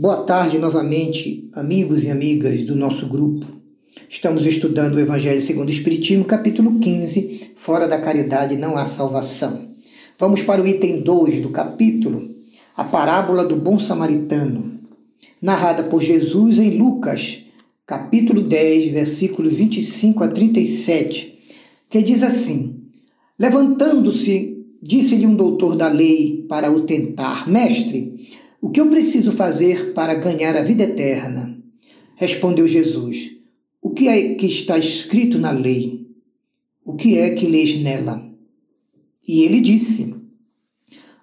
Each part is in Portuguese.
Boa tarde novamente, amigos e amigas do nosso grupo. Estamos estudando o Evangelho segundo o Espiritismo, capítulo 15, Fora da caridade não há salvação. Vamos para o item 2 do capítulo, a parábola do bom samaritano, narrada por Jesus em Lucas, capítulo 10, versículos 25 a 37, que diz assim: Levantando-se, disse-lhe um doutor da lei para o tentar: Mestre, o que eu preciso fazer para ganhar a vida eterna? Respondeu Jesus: O que é que está escrito na lei? O que é que lês nela? E ele disse: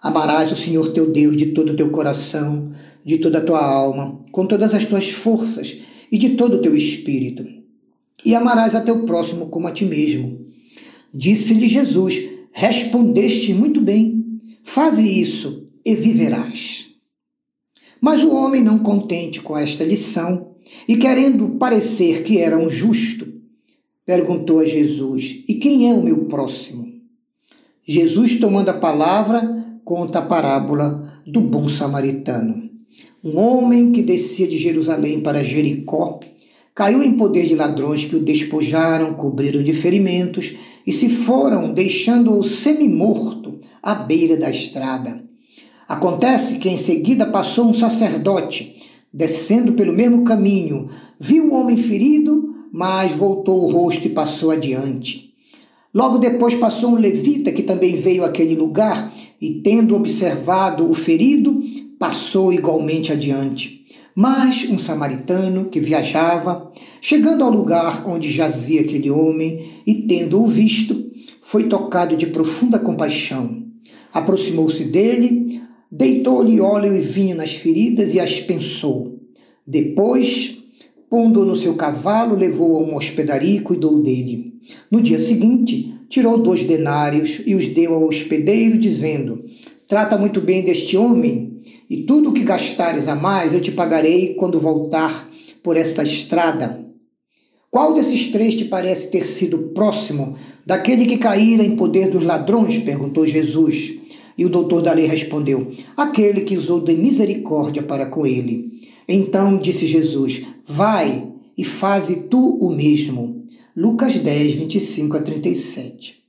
Amarás o Senhor teu Deus de todo o teu coração, de toda a tua alma, com todas as tuas forças e de todo o teu espírito. E amarás a teu próximo como a ti mesmo. Disse-lhe Jesus: Respondeste muito bem. Faze isso e viverás. Mas o homem, não contente com esta lição e querendo parecer que era um justo, perguntou a Jesus: E quem é o meu próximo? Jesus, tomando a palavra, conta a parábola do bom samaritano. Um homem que descia de Jerusalém para Jericó caiu em poder de ladrões que o despojaram, cobriram de ferimentos e se foram, deixando-o semi-morto à beira da estrada. Acontece que em seguida passou um sacerdote, descendo pelo mesmo caminho, viu o homem ferido, mas voltou o rosto e passou adiante. Logo depois passou um levita que também veio àquele lugar e, tendo observado o ferido, passou igualmente adiante. Mas um samaritano que viajava, chegando ao lugar onde jazia aquele homem e tendo-o visto, foi tocado de profunda compaixão. Aproximou-se dele, deitou-lhe óleo e vinho nas feridas e as pensou. Depois, pondo no seu cavalo, levou-o a uma hospedaria e cuidou dele. No dia seguinte, tirou dois denários e os deu ao hospedeiro, dizendo: Trata muito bem deste homem, e tudo o que gastares a mais eu te pagarei quando voltar por esta estrada. Qual desses três te parece ter sido próximo daquele que caíra em poder dos ladrões? perguntou Jesus. E o doutor da lei respondeu: Aquele que usou de misericórdia para com ele. Então disse Jesus: Vai e faze tu o mesmo. Lucas 10, 25 a 37.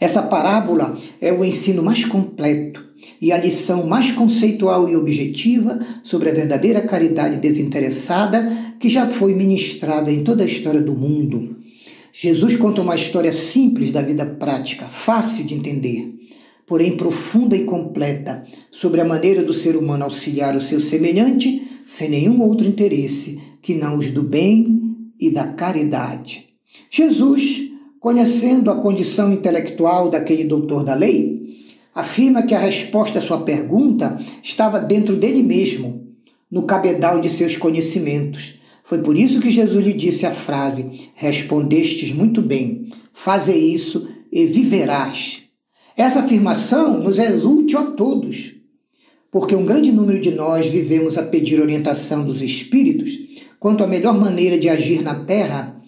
Essa parábola é o ensino mais completo e a lição mais conceitual e objetiva sobre a verdadeira caridade desinteressada que já foi ministrada em toda a história do mundo. Jesus conta uma história simples da vida prática, fácil de entender porém profunda e completa, sobre a maneira do ser humano auxiliar o seu semelhante, sem nenhum outro interesse que não os do bem e da caridade. Jesus, conhecendo a condição intelectual daquele doutor da lei, afirma que a resposta à sua pergunta estava dentro dele mesmo, no cabedal de seus conhecimentos. Foi por isso que Jesus lhe disse a frase: Respondestes muito bem, faze isso e viverás. Essa afirmação nos é útil a todos, porque um grande número de nós vivemos a pedir orientação dos espíritos quanto à melhor maneira de agir na terra,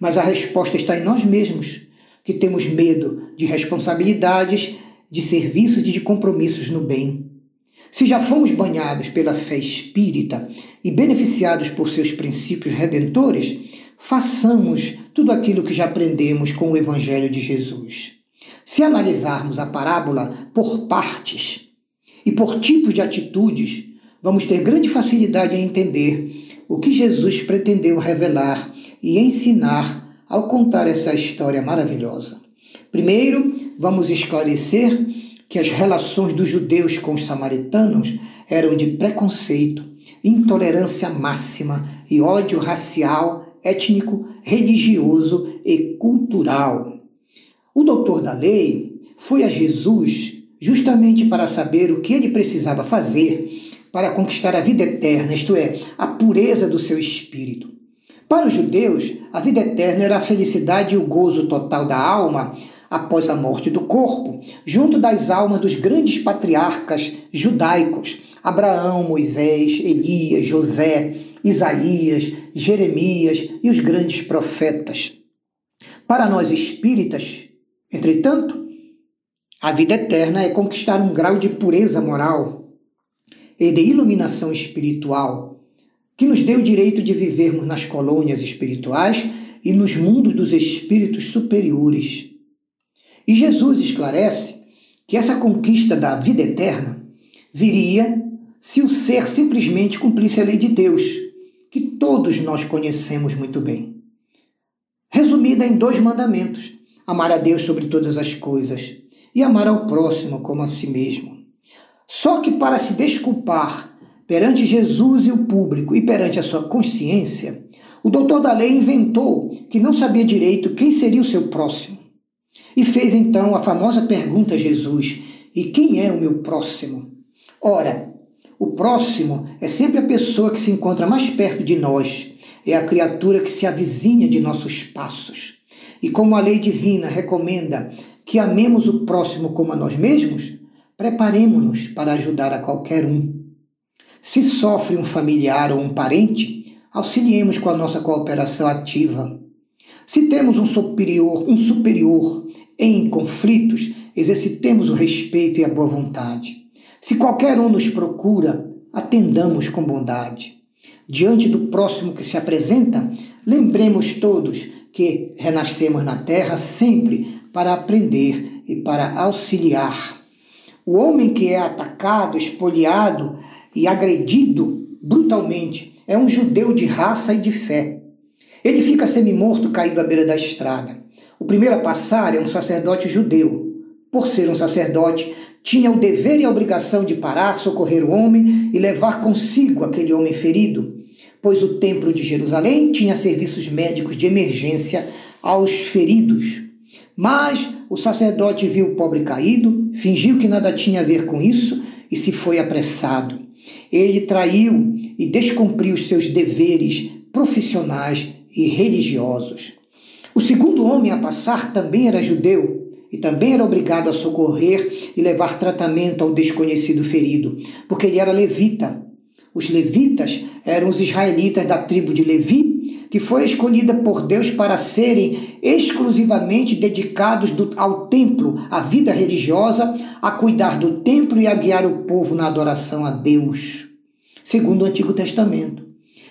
mas a resposta está em nós mesmos, que temos medo de responsabilidades, de serviços e de compromissos no bem. Se já fomos banhados pela fé espírita e beneficiados por seus princípios redentores, façamos tudo aquilo que já aprendemos com o Evangelho de Jesus. Se analisarmos a parábola por partes e por tipos de atitudes, vamos ter grande facilidade em entender o que Jesus pretendeu revelar e ensinar ao contar essa história maravilhosa. Primeiro, vamos esclarecer que as relações dos judeus com os samaritanos eram de preconceito, intolerância máxima e ódio racial, étnico, religioso e cultural. O doutor da lei foi a Jesus justamente para saber o que ele precisava fazer para conquistar a vida eterna, isto é, a pureza do seu espírito. Para os judeus, a vida eterna era a felicidade e o gozo total da alma após a morte do corpo, junto das almas dos grandes patriarcas judaicos: Abraão, Moisés, Elias, José, Isaías, Jeremias e os grandes profetas. Para nós espíritas, Entretanto, a vida eterna é conquistar um grau de pureza moral. e de iluminação espiritual, que nos deu o direito de vivermos nas colônias espirituais e nos mundos dos espíritos superiores. E Jesus esclarece que essa conquista da vida eterna viria se o ser simplesmente cumprisse a lei de Deus, que todos nós conhecemos muito bem. Resumida em dois mandamentos: amar a Deus sobre todas as coisas e amar ao próximo como a si mesmo. Só que para se desculpar perante Jesus e o público e perante a sua consciência, o doutor da lei inventou que não sabia direito quem seria o seu próximo. E fez então a famosa pergunta a Jesus: E quem é o meu próximo? Ora, o próximo é sempre a pessoa que se encontra mais perto de nós, é a criatura que se avizinha de nossos passos. E como a lei divina recomenda que amemos o próximo como a nós mesmos, preparemos-nos para ajudar a qualquer um. Se sofre um familiar ou um parente, auxiliemos com a nossa cooperação ativa. Se temos um superior, um superior em conflitos, exercitemos o respeito e a boa vontade. Se qualquer um nos procura, atendamos com bondade. Diante do próximo que se apresenta, lembremos todos que renascemos na terra sempre para aprender e para auxiliar. O homem que é atacado, espoliado e agredido brutalmente é um judeu de raça e de fé. Ele fica semi-morto caído à beira da estrada. O primeiro a passar é um sacerdote judeu. Por ser um sacerdote, tinha o dever e a obrigação de parar, socorrer o homem e levar consigo aquele homem ferido, pois o templo de Jerusalém tinha serviços médicos de emergência aos feridos. Mas o sacerdote viu o pobre caído, fingiu que nada tinha a ver com isso e se foi apressado. Ele traiu e descumpriu seus deveres profissionais e religiosos. O segundo homem a passar também era judeu e também era obrigado a socorrer e levar tratamento ao desconhecido ferido, porque ele era levita. Os levitas eram os israelitas da tribo de Levi, que foi escolhida por Deus para serem exclusivamente dedicados do, ao templo, à vida religiosa, a cuidar do templo e a guiar o povo na adoração a Deus, segundo o Antigo Testamento.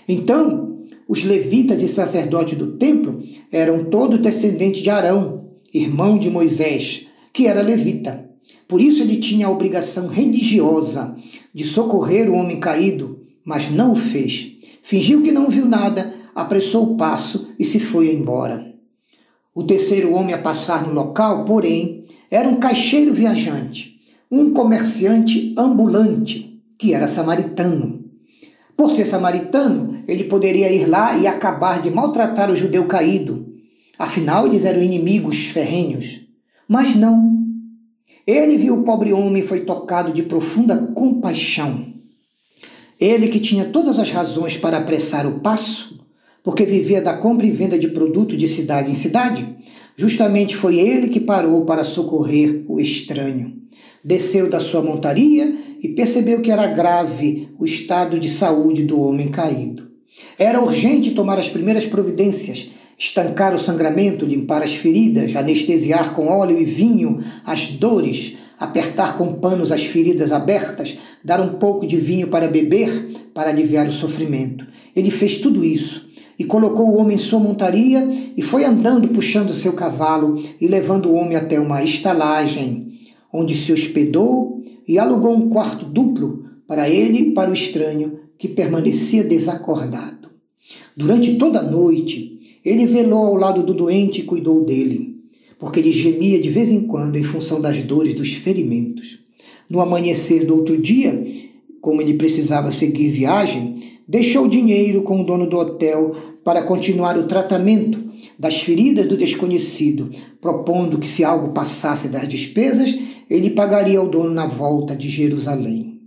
Então, os levitas e sacerdotes do templo eram todos descendentes de Arão, irmão de Moisés, que era levita. Por isso ele tinha a obrigação religiosa de socorrer o homem caído, mas não o fez. Fingiu que não viu nada, apressou o passo e se foi embora. O terceiro homem a passar no local, porém, era um caixeiro viajante, um comerciante ambulante, que era samaritano. Por ser samaritano, ele poderia ir lá e acabar de maltratar o judeu caído, Afinal, eles eram inimigos ferrenhos. Mas não. Ele viu o pobre homem e foi tocado de profunda compaixão. Ele que tinha todas as razões para apressar o passo, porque vivia da compra e venda de produto de cidade em cidade, justamente foi ele que parou para socorrer o estranho. Desceu da sua montaria e percebeu que era grave o estado de saúde do homem caído. Era urgente tomar as primeiras providências estancar o sangramento, limpar as feridas, anestesiar com óleo e vinho as dores, apertar com panos as feridas abertas, dar um pouco de vinho para beber, para aliviar o sofrimento. Ele fez tudo isso e colocou o homem em sua montaria e foi andando puxando seu cavalo e levando o homem até uma estalagem, onde se hospedou e alugou um quarto duplo para ele e para o estranho que permanecia desacordado. Durante toda a noite, ele velou ao lado do doente e cuidou dele, porque ele gemia de vez em quando em função das dores dos ferimentos. No amanhecer do outro dia, como ele precisava seguir viagem, deixou dinheiro com o dono do hotel para continuar o tratamento das feridas do desconhecido, propondo que se algo passasse das despesas, ele pagaria ao dono na volta de Jerusalém.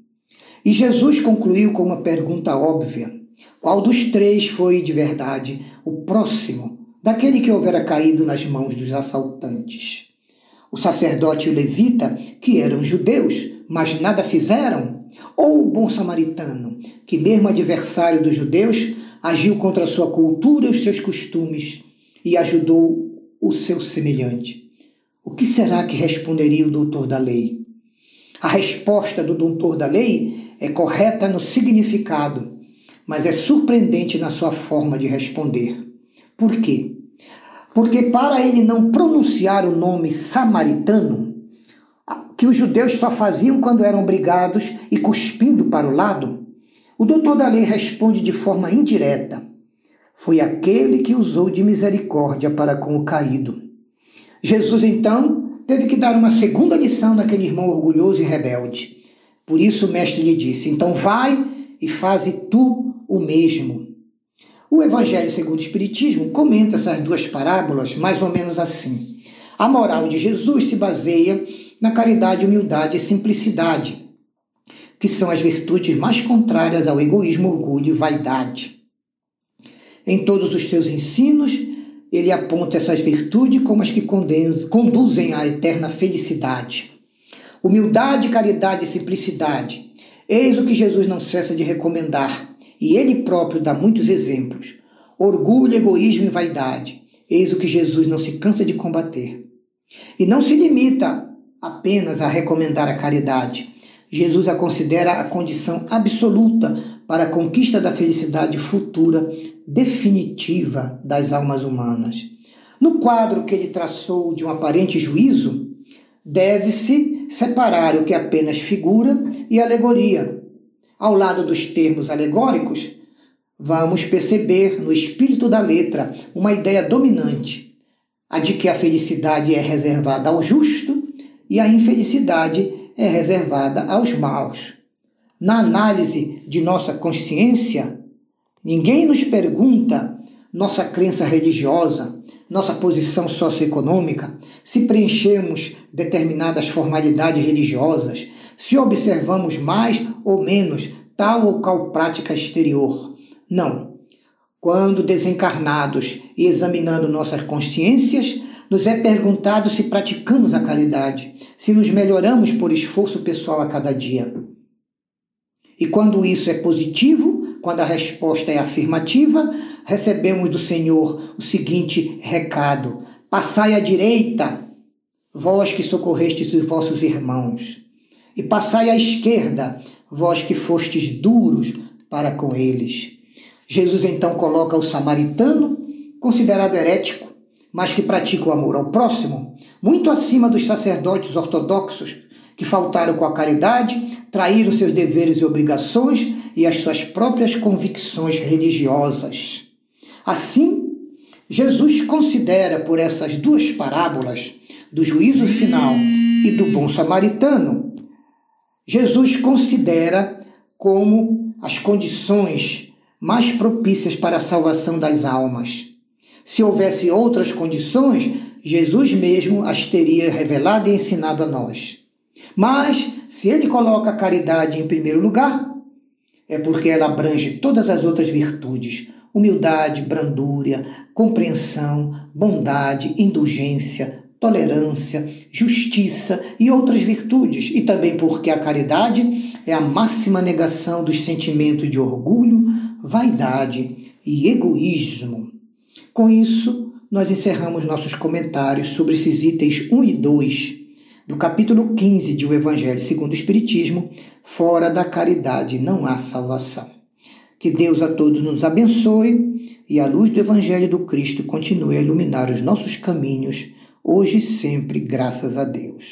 E Jesus concluiu com uma pergunta óbvia: qual dos três foi de verdade o próximo daquele que houvera caído nas mãos dos assaltantes? O sacerdote e o levita, que eram judeus, mas nada fizeram? Ou o bom samaritano, que, mesmo adversário dos judeus, agiu contra a sua cultura e os seus costumes e ajudou o seu semelhante? O que será que responderia o doutor da lei? A resposta do doutor da lei é correta no significado, mas é surpreendente na sua forma de responder. Por quê? Porque para ele não pronunciar o nome samaritano, que os judeus só faziam quando eram obrigados e cuspindo para o lado, o doutor da lei responde de forma indireta: Foi aquele que usou de misericórdia para com o caído. Jesus, então, teve que dar uma segunda lição naquele irmão orgulhoso e rebelde. Por isso o mestre lhe disse: Então vai e faze tu o mesmo. O Evangelho segundo o Espiritismo comenta essas duas parábolas mais ou menos assim. A moral de Jesus se baseia na caridade, humildade e simplicidade, que são as virtudes mais contrárias ao egoísmo, orgulho e vaidade. Em todos os seus ensinos, ele aponta essas virtudes como as que conduzem à eterna felicidade. Humildade, caridade e simplicidade. Eis o que Jesus não cessa de recomendar, e ele próprio dá muitos exemplos. Orgulho, egoísmo e vaidade. Eis o que Jesus não se cansa de combater. E não se limita apenas a recomendar a caridade. Jesus a considera a condição absoluta para a conquista da felicidade futura definitiva das almas humanas. No quadro que ele traçou de um aparente juízo, deve-se separar o que é apenas figura e alegoria. Ao lado dos termos alegóricos, vamos perceber no espírito da letra uma ideia dominante, a de que a felicidade é reservada ao justo e a infelicidade é reservada aos maus. Na análise de nossa consciência, ninguém nos pergunta nossa crença religiosa, nossa posição socioeconômica, se preenchemos determinadas formalidades religiosas, se observamos mais ou menos tal ou qual prática exterior. Não. Quando desencarnados e examinando nossas consciências, nos é perguntado se praticamos a caridade, se nos melhoramos por esforço pessoal a cada dia. E quando isso é positivo, quando a resposta é afirmativa, recebemos do Senhor o seguinte recado: Passai à direita, vós que socorrestes os vossos irmãos, e passai à esquerda, vós que fostes duros para com eles. Jesus então coloca o samaritano, considerado herético, mas que pratica o amor ao próximo, muito acima dos sacerdotes ortodoxos que faltaram com a caridade, traíram seus deveres e obrigações e as suas próprias convicções religiosas. Assim, Jesus considera por essas duas parábolas, do juízo final e do bom samaritano, Jesus considera como as condições mais propícias para a salvação das almas. Se houvesse outras condições, Jesus mesmo as teria revelado e ensinado a nós. Mas, se ele coloca a caridade em primeiro lugar, é porque ela abrange todas as outras virtudes: humildade, brandúria, compreensão, bondade, indulgência, tolerância, justiça e outras virtudes, e também porque a caridade é a máxima negação dos sentimentos de orgulho, vaidade e egoísmo. Com isso, nós encerramos nossos comentários sobre esses itens 1 e 2 do capítulo 15 de O Evangelho segundo o Espiritismo, fora da caridade não há salvação. Que Deus a todos nos abençoe e a luz do Evangelho do Cristo continue a iluminar os nossos caminhos, hoje e sempre, graças a Deus.